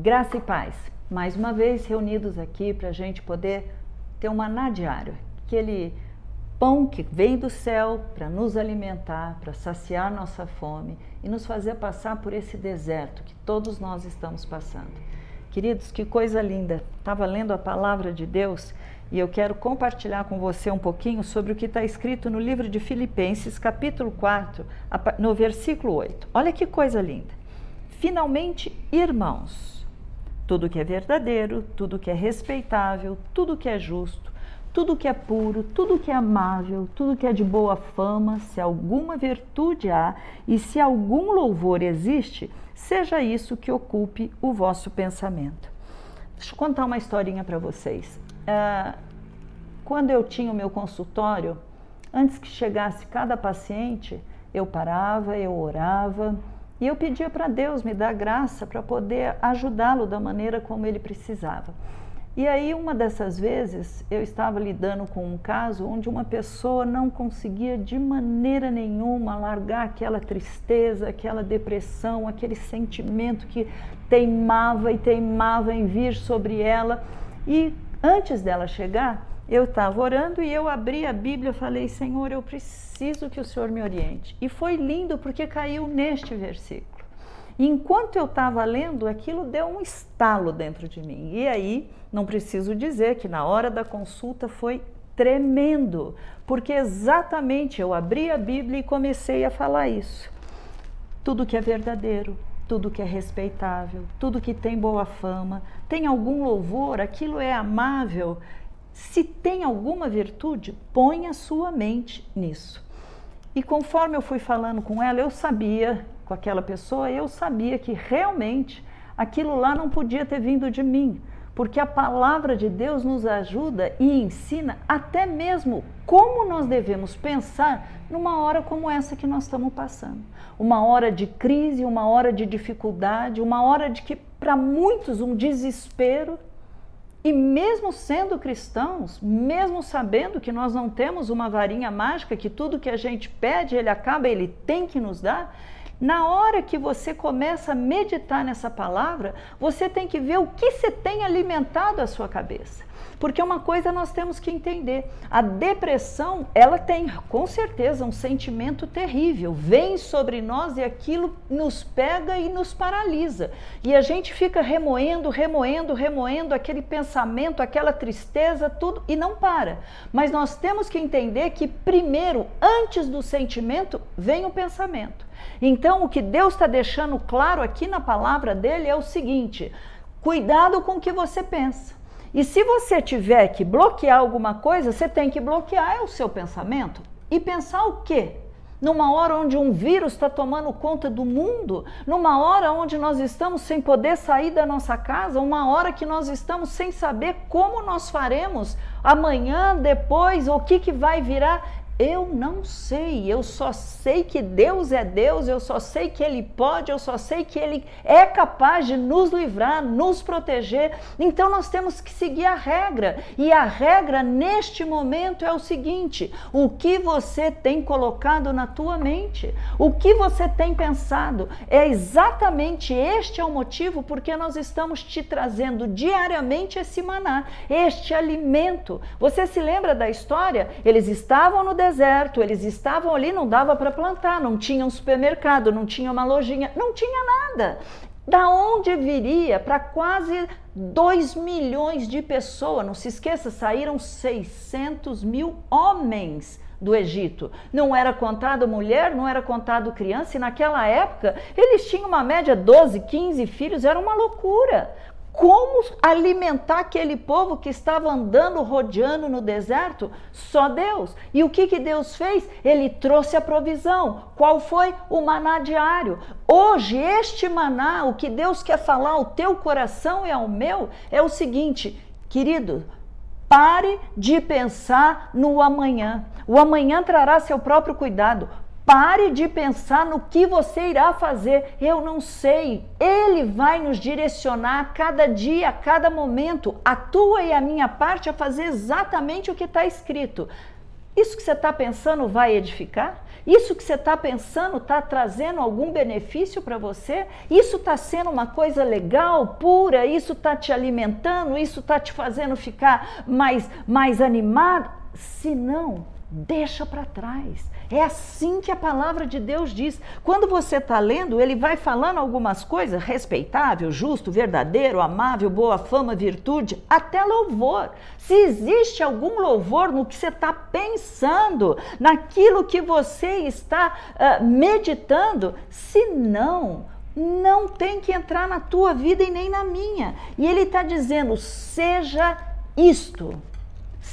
Graça e paz. Mais uma vez reunidos aqui para a gente poder ter um maná diário. Aquele pão que vem do céu para nos alimentar, para saciar nossa fome e nos fazer passar por esse deserto que todos nós estamos passando. Queridos, que coisa linda! Estava lendo a palavra de Deus e eu quero compartilhar com você um pouquinho sobre o que está escrito no livro de Filipenses, capítulo 4, no versículo 8. Olha que coisa linda. Finalmente, irmãos, tudo que é verdadeiro, tudo que é respeitável, tudo que é justo, tudo que é puro, tudo que é amável, tudo que é de boa fama, se alguma virtude há e se algum louvor existe, seja isso que ocupe o vosso pensamento. Deixa eu contar uma historinha para vocês. Uh, quando eu tinha o meu consultório, antes que chegasse cada paciente, eu parava, eu orava, e eu pedia para Deus me dar graça para poder ajudá-lo da maneira como ele precisava. E aí, uma dessas vezes, eu estava lidando com um caso onde uma pessoa não conseguia de maneira nenhuma largar aquela tristeza, aquela depressão, aquele sentimento que teimava e teimava em vir sobre ela. E antes dela chegar, eu estava orando e eu abri a Bíblia e falei: Senhor, eu preciso que o Senhor me oriente. E foi lindo porque caiu neste versículo. Enquanto eu estava lendo, aquilo deu um estalo dentro de mim. E aí, não preciso dizer que na hora da consulta foi tremendo, porque exatamente eu abri a Bíblia e comecei a falar isso. Tudo que é verdadeiro, tudo que é respeitável, tudo que tem boa fama, tem algum louvor, aquilo é amável, se tem alguma virtude, ponha sua mente nisso. E conforme eu fui falando com ela, eu sabia, com aquela pessoa, eu sabia que realmente aquilo lá não podia ter vindo de mim, porque a palavra de Deus nos ajuda e ensina até mesmo como nós devemos pensar numa hora como essa que nós estamos passando. Uma hora de crise, uma hora de dificuldade, uma hora de que para muitos um desespero e mesmo sendo cristãos, mesmo sabendo que nós não temos uma varinha mágica, que tudo que a gente pede, ele acaba, ele tem que nos dar, na hora que você começa a meditar nessa palavra, você tem que ver o que você tem alimentado a sua cabeça. Porque uma coisa nós temos que entender, a depressão, ela tem com certeza um sentimento terrível, vem sobre nós e aquilo nos pega e nos paralisa. E a gente fica remoendo, remoendo, remoendo aquele pensamento, aquela tristeza, tudo e não para. Mas nós temos que entender que primeiro, antes do sentimento, vem o pensamento. Então, o que Deus está deixando claro aqui na palavra dele é o seguinte: cuidado com o que você pensa. E se você tiver que bloquear alguma coisa, você tem que bloquear o seu pensamento. E pensar o quê? Numa hora onde um vírus está tomando conta do mundo, numa hora onde nós estamos sem poder sair da nossa casa, uma hora que nós estamos sem saber como nós faremos amanhã, depois, o que, que vai virar. Eu não sei, eu só sei que Deus é Deus, eu só sei que Ele pode, eu só sei que Ele é capaz de nos livrar, nos proteger. Então nós temos que seguir a regra. E a regra neste momento é o seguinte: o que você tem colocado na tua mente, o que você tem pensado, é exatamente este é o motivo porque nós estamos te trazendo diariamente esse maná, este alimento. Você se lembra da história? Eles estavam no deserto deserto, eles estavam ali, não dava para plantar, não tinha um supermercado, não tinha uma lojinha, não tinha nada. Da onde viria para quase 2 milhões de pessoas? Não se esqueça, saíram 600 mil homens do Egito. Não era contado mulher, não era contado criança, e naquela época eles tinham uma média 12, 15 filhos, era uma loucura como alimentar aquele povo que estava andando, rodeando no deserto? Só Deus. E o que, que Deus fez? Ele trouxe a provisão. Qual foi? O maná diário. Hoje, este maná, o que Deus quer falar ao teu coração e ao meu, é o seguinte, querido, pare de pensar no amanhã. O amanhã trará seu próprio cuidado. Pare de pensar no que você irá fazer. Eu não sei. Ele vai nos direcionar a cada dia, a cada momento. A tua e a minha parte é fazer exatamente o que está escrito. Isso que você está pensando vai edificar? Isso que você está pensando está trazendo algum benefício para você? Isso está sendo uma coisa legal, pura? Isso está te alimentando? Isso está te fazendo ficar mais, mais animado? Se não, deixa para trás. É assim que a palavra de Deus diz. Quando você está lendo, ele vai falando algumas coisas: respeitável, justo, verdadeiro, amável, boa fama, virtude, até louvor. Se existe algum louvor no que você está pensando, naquilo que você está uh, meditando, se não, não tem que entrar na tua vida e nem na minha. E ele está dizendo: seja isto.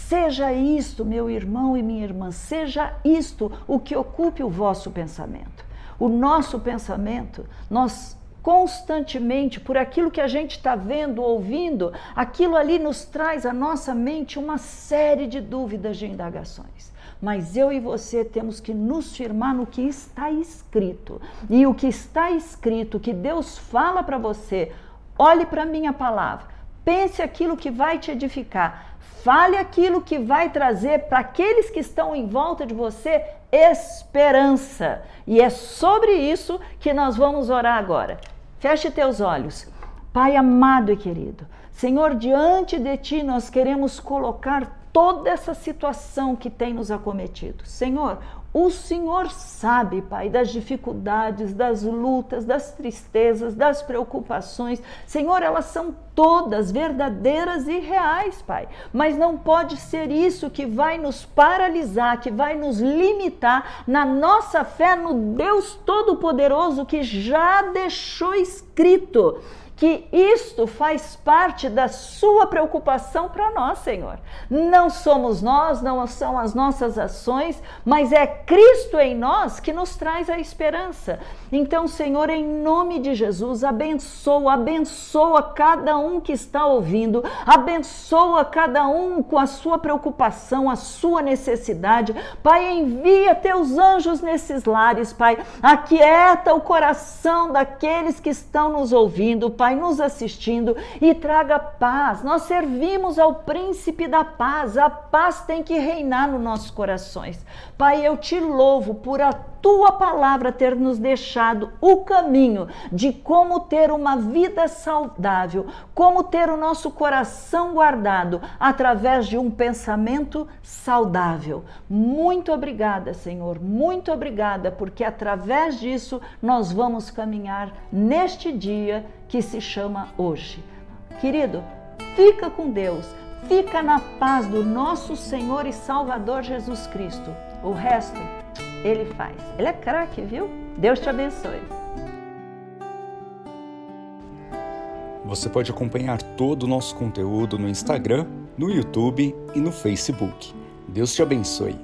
Seja isto, meu irmão e minha irmã, seja isto o que ocupe o vosso pensamento. O nosso pensamento, nós constantemente, por aquilo que a gente está vendo, ouvindo, aquilo ali nos traz à nossa mente uma série de dúvidas, de indagações. Mas eu e você temos que nos firmar no que está escrito. E o que está escrito, que Deus fala para você, olhe para a minha palavra, pense aquilo que vai te edificar Fale aquilo que vai trazer para aqueles que estão em volta de você esperança. E é sobre isso que nós vamos orar agora. Feche teus olhos. Pai amado e querido, Senhor, diante de ti nós queremos colocar toda essa situação que tem nos acometido. Senhor, o Senhor sabe, Pai, das dificuldades, das lutas, das tristezas, das preocupações. Senhor, elas são todas verdadeiras e reais, Pai. Mas não pode ser isso que vai nos paralisar, que vai nos limitar na nossa fé no Deus Todo-Poderoso que já deixou escrito que isto faz parte da sua preocupação para nós, Senhor. Não somos nós, não são as nossas ações, mas é Cristo em nós que nos traz a esperança. Então, Senhor, em nome de Jesus, abençoa, abençoa cada um que está ouvindo, abençoa cada um com a sua preocupação, a sua necessidade. Pai, envia teus anjos nesses lares, Pai. Aquieta o coração daqueles que estão nos ouvindo, Pai Pai, nos assistindo e traga paz. Nós servimos ao príncipe da paz. A paz tem que reinar nos nossos corações. Pai, eu te louvo por a tua palavra ter nos deixado o caminho de como ter uma vida saudável, como ter o nosso coração guardado através de um pensamento saudável. Muito obrigada, Senhor, muito obrigada, porque através disso nós vamos caminhar neste dia que se chama hoje. Querido, fica com Deus, fica na paz do nosso Senhor e Salvador Jesus Cristo. O resto ele faz. Ele é craque, viu? Deus te abençoe. Você pode acompanhar todo o nosso conteúdo no Instagram, no YouTube e no Facebook. Deus te abençoe.